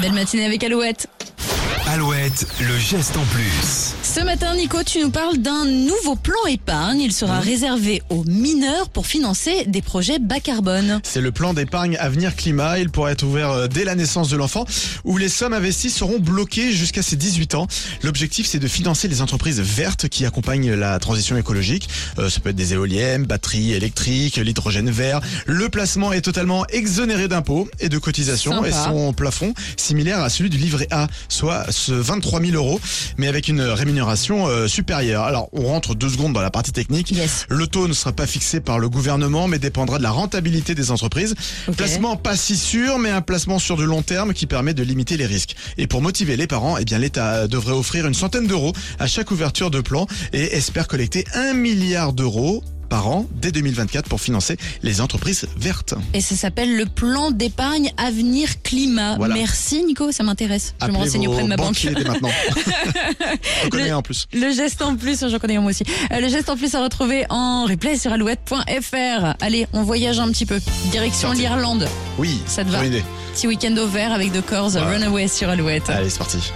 Belle matinée avec Alouette. Alouette, le geste en plus. Ce matin, Nico, tu nous parles d'un nouveau plan épargne. Il sera réservé aux mineurs pour financer des projets bas carbone. C'est le plan d'épargne Avenir Climat. Il pourrait être ouvert euh, dès la naissance de l'enfant, où les sommes investies seront bloquées jusqu'à ses 18 ans. L'objectif, c'est de financer les entreprises vertes qui accompagnent la transition écologique. Euh, ça peut être des éoliennes, batteries électriques, l'hydrogène vert. Le placement est totalement exonéré d'impôts et de cotisations Sympa. et son plafond similaire à celui du livret A, soit ce 23 000 euros, mais avec une rémunération euh, supérieure. Alors, on rentre deux secondes dans la partie technique. Yes. Le taux ne sera pas fixé par le gouvernement, mais dépendra de la rentabilité des entreprises. Ok. Placement pas si sûr, mais un placement sur du long terme qui permet de limiter les risques. Et pour motiver les parents, eh bien l'État devrait offrir une centaine d'euros à chaque ouverture de plan et espère collecter un milliard d'euros par an dès 2024 pour financer les entreprises vertes. Et ça s'appelle le plan d'épargne Avenir Climat. Voilà. Merci Nico, ça m'intéresse. Je vais me vos auprès de ma banque. dès maintenant. On connaît Le- en plus. Le geste en plus, j'en connais un moi aussi. Euh, le geste en plus à retrouver en replay sur alouette.fr. Allez, on voyage un petit peu. Direction l'Irlande. Oui, Ça te va idée. Petit week-end au vert avec The Corrs, Ouais. Runaway sur Alouette. Allez, c'est parti.